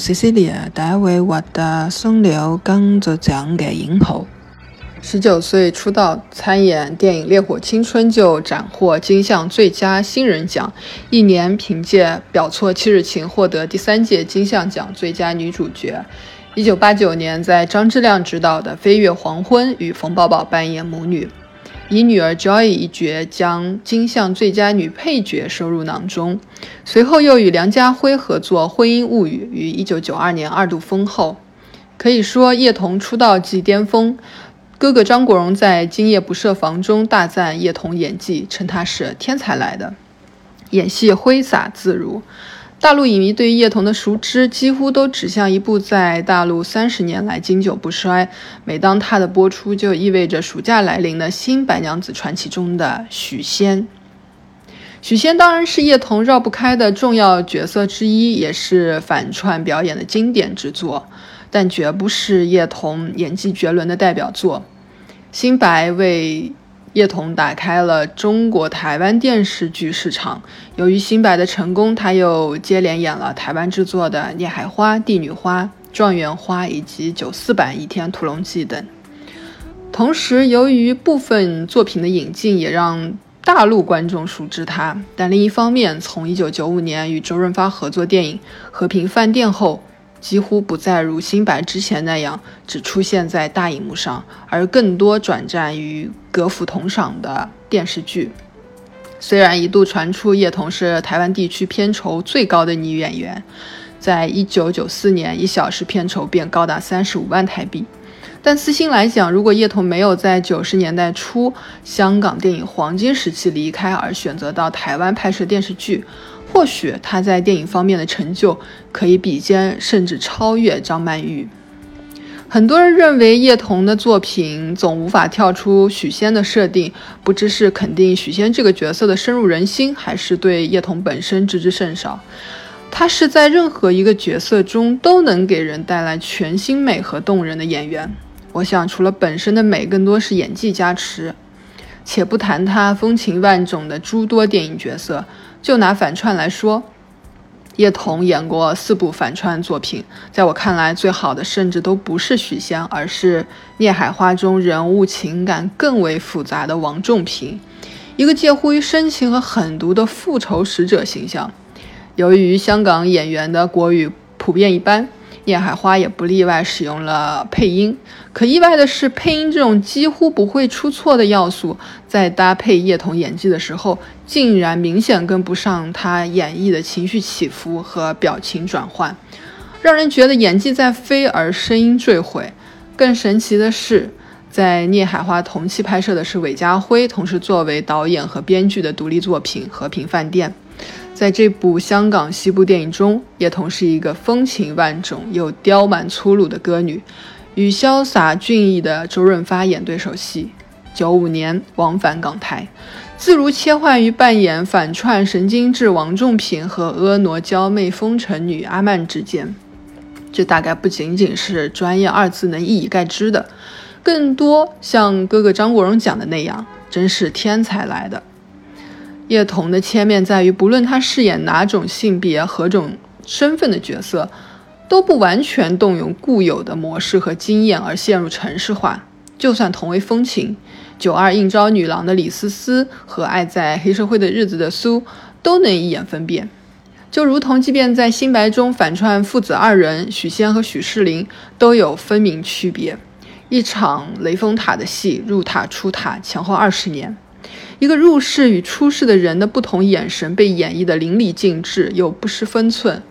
塞西莉亚第一位获得松流钢作奖嘅影后。十九岁出道参演电影《烈火青春》就斩获金像最佳新人奖，一年凭借《表错七日情》获得第三届金像奖最佳女主角。一九八九年在张之亮执导的《飞越黄昏》与冯宝宝扮演母女，以女儿 Joy 一角将金像最佳女配角收入囊中。随后又与梁家辉合作《婚姻物语》，于一九九二年二度封后。可以说，叶童出道即巅峰。哥哥张国荣在《今夜不设防》中大赞叶童演技，称她是天才来的，演戏挥洒自如。大陆影迷对于叶童的熟知几乎都指向一部在大陆三十年来经久不衰，每当它的播出就意味着暑假来临的新《白娘子传奇》中的许仙。许仙当然是叶童绕不开的重要角色之一，也是反串表演的经典之作。但绝不是叶童演技绝伦的代表作，《新白》为叶童打开了中国台湾电视剧市场。由于《新白》的成功，他又接连演了台湾制作的《孽海花》《帝女花》《状元花》以及九四版《倚天屠龙记》等。同时，由于部分作品的引进，也让大陆观众熟知他。但另一方面，从1995年与周润发合作电影《和平饭店》后，几乎不再如新白之前那样只出现在大荧幕上，而更多转战于格府同赏的电视剧。虽然一度传出叶童是台湾地区片酬最高的女演员，在一九九四年一小时片酬便高达三十五万台币，但私心来讲，如果叶童没有在九十年代初香港电影黄金时期离开，而选择到台湾拍摄电视剧，或许她在电影方面的成就可以比肩甚至超越张曼玉。很多人认为叶童的作品总无法跳出许仙的设定，不知是肯定许仙这个角色的深入人心，还是对叶童本身知之甚少。他是在任何一个角色中都能给人带来全新美和动人的演员。我想，除了本身的美，更多是演技加持。且不谈他风情万种的诸多电影角色。就拿反串来说，叶童演过四部反串作品，在我看来，最好的甚至都不是许仙，而是《孽海花》中人物情感更为复杂的王仲平，一个介乎于深情和狠毒的复仇使者形象。由于香港演员的国语普遍一般。《聂海花》也不例外，使用了配音。可意外的是，配音这种几乎不会出错的要素，在搭配叶童演技的时候，竟然明显跟不上他演绎的情绪起伏和表情转换，让人觉得演技在飞，而声音坠毁。更神奇的是，在《聂海花》同期拍摄的是韦家辉，同时作为导演和编剧的独立作品《和平饭店》。在这部香港西部电影中，叶童是一个风情万种又刁蛮粗鲁的歌女，与潇洒俊逸的周润发演对手戏。九五年往返港台，自如切换于扮演反串神经质王仲平和婀娜娇媚风尘女阿曼之间。这大概不仅仅是“专业”二字能一以概之的，更多像哥哥张国荣讲的那样，真是天才来的。叶童的切面在于，不论他饰演哪种性别、何种身份的角色，都不完全动用固有的模式和经验而陷入程式化。就算同为风情，九二应招女郎的李思思和爱在黑社会的日子的苏，都能一眼分辨。就如同，即便在《新白》中反串父子二人许仙和许仕林，都有分明区别。一场雷峰塔的戏，入塔出塔前后二十年。一个入世与出世的人的不同眼神被演绎的淋漓尽致，又不失分寸。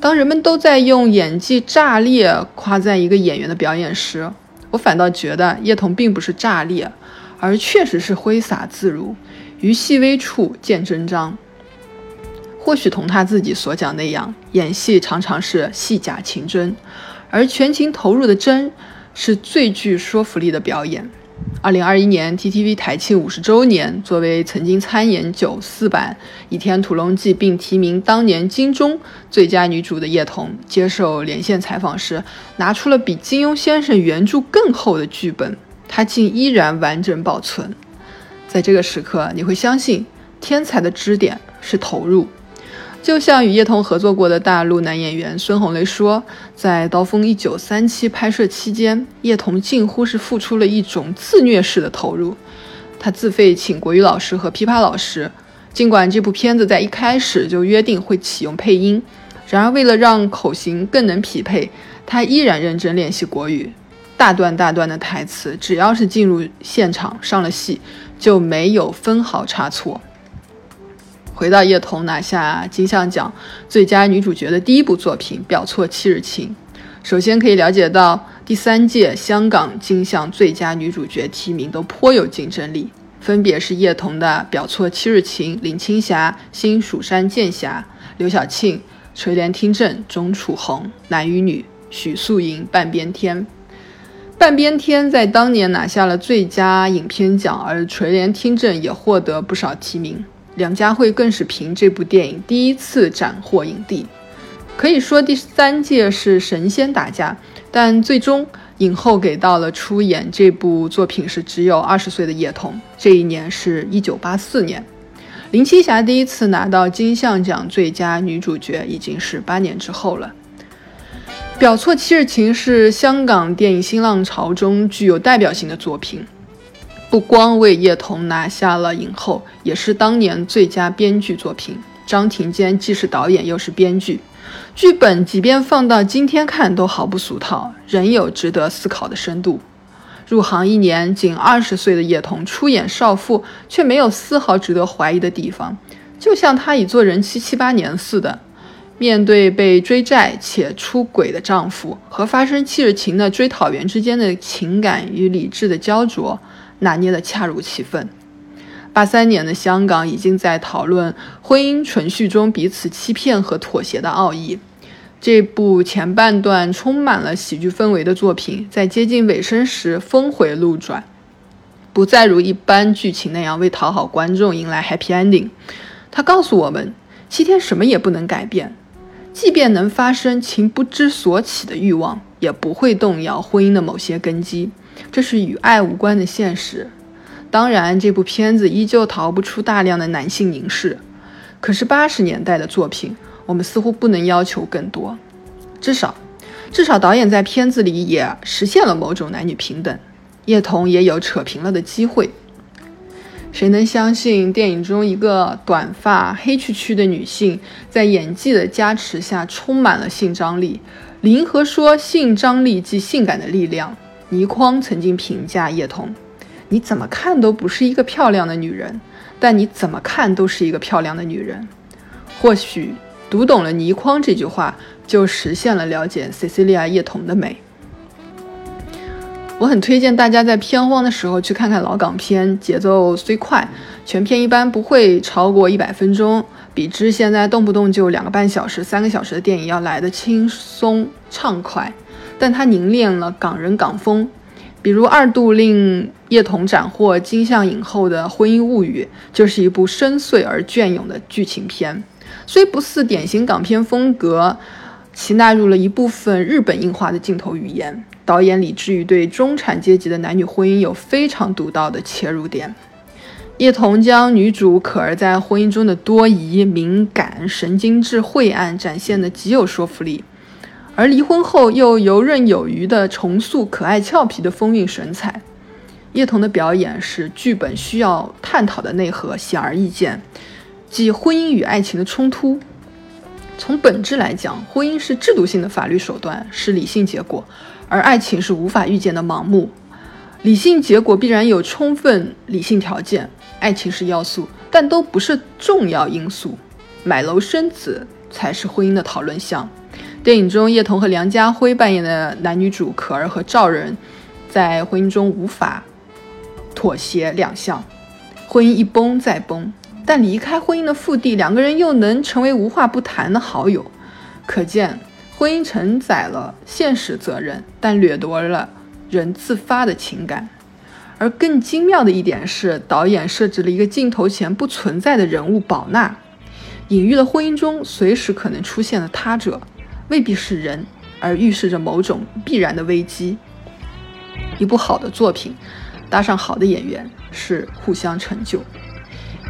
当人们都在用演技炸裂夸赞一个演员的表演时，我反倒觉得叶童并不是炸裂，而确实是挥洒自如，于细微处见真章。或许同他自己所讲那样，演戏常常是戏假情真，而全情投入的真，是最具说服力的表演。二零二一年 TTV 台庆五十周年，作为曾经参演九四版《倚天屠龙记》并提名当年金钟最佳女主的叶童，接受连线采访时，拿出了比金庸先生原著更厚的剧本，她竟依然完整保存。在这个时刻，你会相信天才的支点是投入。就像与叶童合作过的大陆男演员孙红雷说，在《刀锋一九三七》拍摄期间，叶童近乎是付出了一种自虐式的投入。他自费请国语老师和琵琶老师，尽管这部片子在一开始就约定会启用配音，然而为了让口型更能匹配，他依然认真练习国语。大段大段的台词，只要是进入现场上了戏，就没有分毫差错。回到叶童拿下金像奖最佳女主角的第一部作品《表错七日情》，首先可以了解到第三届香港金像最佳女主角提名都颇有竞争力，分别是叶童的《表错七日情》、林青霞《新蜀山剑侠》、刘晓庆《垂帘听政》、钟楚红《男与女》、许素莹《半边天》。半边天在当年拿下了最佳影片奖，而垂帘听政也获得不少提名。梁家辉更是凭这部电影第一次斩获影帝，可以说第三届是神仙打架，但最终影后给到了出演这部作品是只有二十岁的叶童。这一年是一九八四年，林青霞第一次拿到金像奖最佳女主角已经是八年之后了。《表错七日情》是香港电影新浪潮中具有代表性的作品。不光为叶童拿下了影后，也是当年最佳编剧作品。张庭坚既是导演又是编剧，剧本即便放到今天看都毫不俗套，仍有值得思考的深度。入行一年，仅二十岁的叶童出演少妇，却没有丝毫值得怀疑的地方，就像她已做人妻七八年似的。面对被追债且出轨的丈夫和发生七日情的追讨员之间的情感与理智的焦灼。拿捏的恰如其分。八三年的香港已经在讨论婚姻存续中彼此欺骗和妥协的奥义。这部前半段充满了喜剧氛围的作品，在接近尾声时峰回路转，不再如一般剧情那样为讨好观众迎来 happy ending。他告诉我们，七天什么也不能改变，即便能发生情不知所起的欲望，也不会动摇婚姻的某些根基。这是与爱无关的现实。当然，这部片子依旧逃不出大量的男性凝视。可是八十年代的作品，我们似乎不能要求更多。至少，至少导演在片子里也实现了某种男女平等。叶童也有扯平了的机会。谁能相信电影中一个短发黑黢黢的女性，在演技的加持下充满了性张力？林和说：“性张力即性感的力量。”倪匡曾经评价叶童：“你怎么看都不是一个漂亮的女人，但你怎么看都是一个漂亮的女人。”或许读懂了倪匡这句话，就实现了了解 Cecilia 叶童的美。我很推荐大家在片荒的时候去看看老港片，节奏虽快，全片一般不会超过一百分钟，比之现在动不动就两个半小时、三个小时的电影要来的轻松畅快。但它凝练了港人港风，比如二度令叶童斩获金像影后的《婚姻物语》，就是一部深邃而隽永的剧情片。虽不似典型港片风格，其纳入了一部分日本硬化的镜头语言。导演李志宇对中产阶级的男女婚姻有非常独到的切入点。叶童将女主可儿在婚姻中的多疑、敏感、神经质、晦暗展现的极有说服力。而离婚后又游刃有余地重塑可爱俏皮的风韵神采，叶童的表演使剧本需要探讨的内核显而易见，即婚姻与爱情的冲突。从本质来讲，婚姻是制度性的法律手段，是理性结果，而爱情是无法预见的盲目。理性结果必然有充分理性条件，爱情是要素，但都不是重要因素。买楼生子才是婚姻的讨论项。电影中，叶童和梁家辉扮演的男女主可儿和赵仁，在婚姻中无法妥协两项，婚姻一崩再崩。但离开婚姻的腹地，两个人又能成为无话不谈的好友。可见，婚姻承载了现实责任，但掠夺了人自发的情感。而更精妙的一点是，导演设置了一个镜头前不存在的人物宝娜，隐喻了婚姻中随时可能出现的他者。未必是人，而预示着某种必然的危机。一部好的作品，搭上好的演员，是互相成就。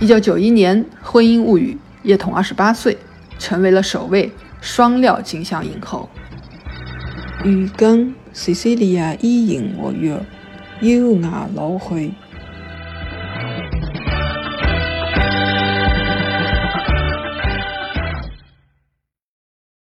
一九九一年，《婚姻物语》，叶童二十八岁，成为了首位双料金像影后。如今，西西利亚依然活跃，优雅老去。